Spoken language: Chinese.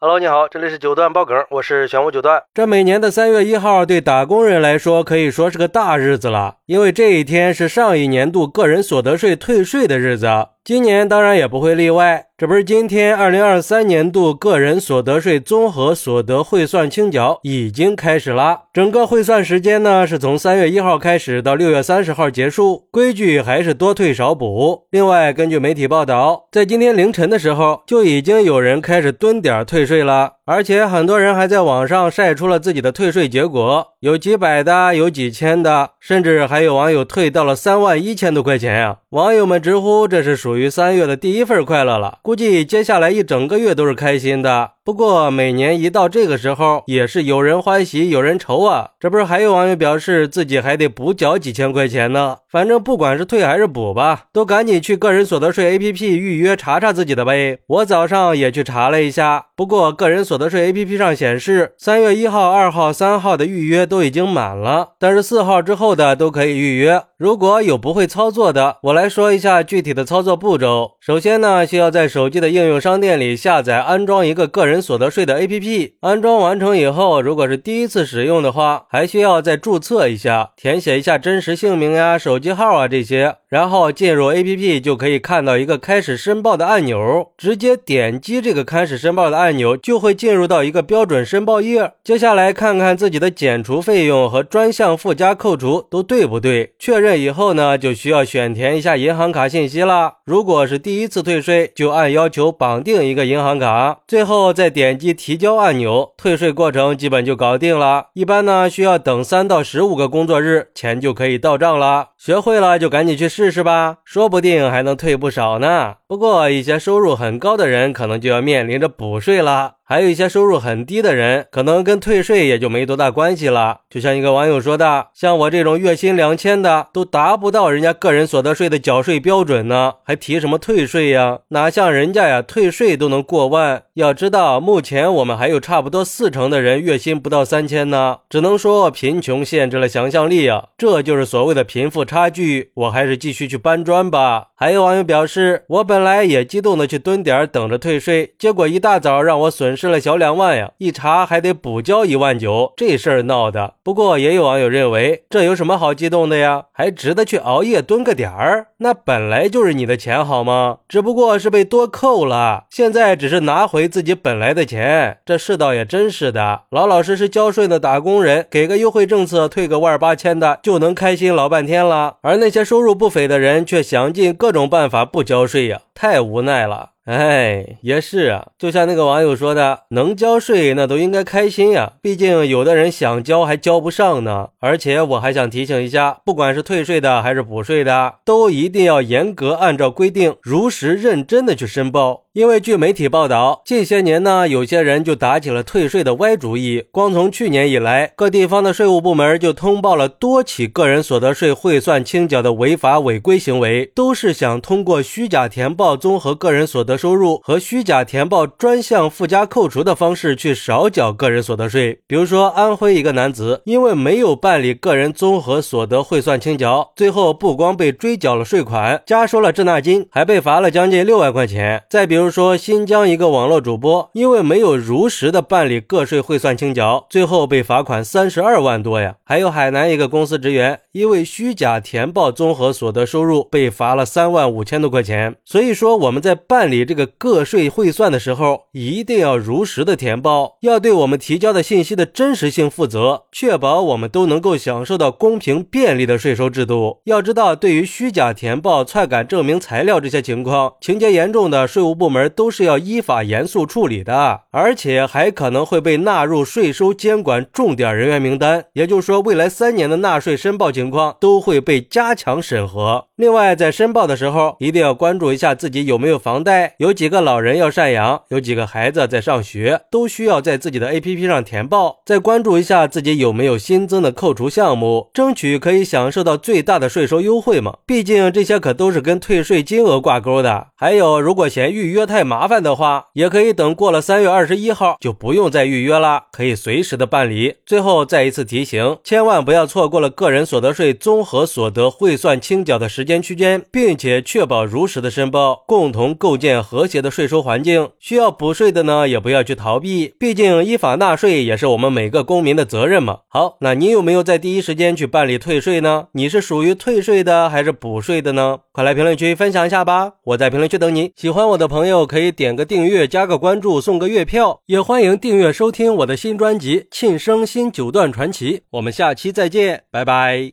Hello，你好，这里是九段爆梗，我是玄武九段。这每年的三月一号对打工人来说可以说是个大日子了，因为这一天是上一年度个人所得税退税的日子。今年当然也不会例外，这不是今天二零二三年度个人所得税综合所得汇算清缴已经开始了。整个汇算时间呢是从三月一号开始到六月三十号结束，规矩还是多退少补。另外，根据媒体报道，在今天凌晨的时候就已经有人开始蹲点退税了，而且很多人还在网上晒出了自己的退税结果，有几百的，有几千的，甚至还有网友退到了三万一千多块钱呀！网友们直呼这是属。于三月的第一份快乐了，估计接下来一整个月都是开心的。不过每年一到这个时候，也是有人欢喜有人愁啊。这不是还有网友表示自己还得补缴几千块钱呢？反正不管是退还是补吧，都赶紧去个人所得税 APP 预约查查自己的呗。我早上也去查了一下，不过个人所得税 APP 上显示，三月一号、二号、三号的预约都已经满了，但是四号之后的都可以预约。如果有不会操作的，我来说一下具体的操作步骤。首先呢，需要在手机的应用商店里下载安装一个个人。所得税的 APP 安装完成以后，如果是第一次使用的话，还需要再注册一下，填写一下真实姓名呀、手手机号啊这些，然后进入 APP 就可以看到一个开始申报的按钮，直接点击这个开始申报的按钮，就会进入到一个标准申报页。接下来看看自己的减除费用和专项附加扣除都对不对，确认以后呢，就需要选填一下银行卡信息了。如果是第一次退税，就按要求绑定一个银行卡，最后再。点击提交按钮，退税过程基本就搞定了。一般呢，需要等三到十五个工作日，钱就可以到账了。学会了就赶紧去试试吧，说不定还能退不少呢。不过一些收入很高的人，可能就要面临着补税了。还有一些收入很低的人，可能跟退税也就没多大关系了。就像一个网友说的：“像我这种月薪两千的，都达不到人家个人所得税的缴税标准呢，还提什么退税呀？哪像人家呀，退税都能过万。要知道，目前我们还有差不多四成的人月薪不到三千呢。只能说贫穷限制了想象力啊，这就是所谓的贫富差距。我还是继续去搬砖吧。”还有网友表示：“我本来也激动的去蹲点等着退税，结果一大早让我损。”失了小两万呀，一查还得补交一万九，这事儿闹的。不过也有网友认为，这有什么好激动的呀？还值得去熬夜蹲个点儿？那本来就是你的钱好吗？只不过是被多扣了，现在只是拿回自己本来的钱。这世道也真是的，老老实实交税的打工人，给个优惠政策，退个万八千的，就能开心老半天了。而那些收入不菲的人，却想尽各种办法不交税呀，太无奈了。哎，也是啊，就像那个网友说的，能交税那都应该开心呀，毕竟有的人想交还交不上呢。而且我还想提醒一下，不管是退税的还是补税的，都一定要严格按照规定，如实认真的去申报。因为据媒体报道，近些年呢，有些人就打起了退税的歪主意。光从去年以来，各地方的税务部门就通报了多起个人所得税汇算清缴的违法违规行为，都是想通过虚假填报综合个人所得收入和虚假填报专项附加扣除的方式去少缴个人所得税。比如说，安徽一个男子因为没有办理个人综合所得汇算清缴，最后不光被追缴了税款，加收了滞纳金，还被罚了将近六万块钱。再比如，说新疆一个网络主播，因为没有如实的办理个税汇算清缴，最后被罚款三十二万多呀。还有海南一个公司职员，因为虚假填报综合所得收入，被罚了三万五千多块钱。所以说我们在办理这个个税汇算的时候，一定要如实的填报，要对我们提交的信息的真实性负责，确保我们都能够享受到公平便利的税收制度。要知道，对于虚假填报、篡改证明材料这些情况，情节严重的税务部门。都是要依法严肃处理的，而且还可能会被纳入税收监管重点人员名单。也就是说，未来三年的纳税申报情况都会被加强审核。另外，在申报的时候，一定要关注一下自己有没有房贷，有几个老人要赡养，有几个孩子在上学，都需要在自己的 APP 上填报。再关注一下自己有没有新增的扣除项目，争取可以享受到最大的税收优惠嘛。毕竟这些可都是跟退税金额挂钩的。还有，如果嫌预约太麻烦的话，也可以等过了三月二十一号就不用再预约了，可以随时的办理。最后再一次提醒，千万不要错过了个人所得税综合所得汇算清缴的时间区间，并且确保如实的申报，共同构建和谐的税收环境。需要补税的呢，也不要去逃避，毕竟依法纳税也是我们每个公民的责任嘛。好，那你有没有在第一时间去办理退税呢？你是属于退税的还是补税的呢？快来评论区分享一下吧！我在评论区等你。喜欢我的朋友可以点个订阅，加个关注，送个月票，也欢迎订阅收听我的新专辑《庆生新九段传奇》。我们下期再见，拜拜。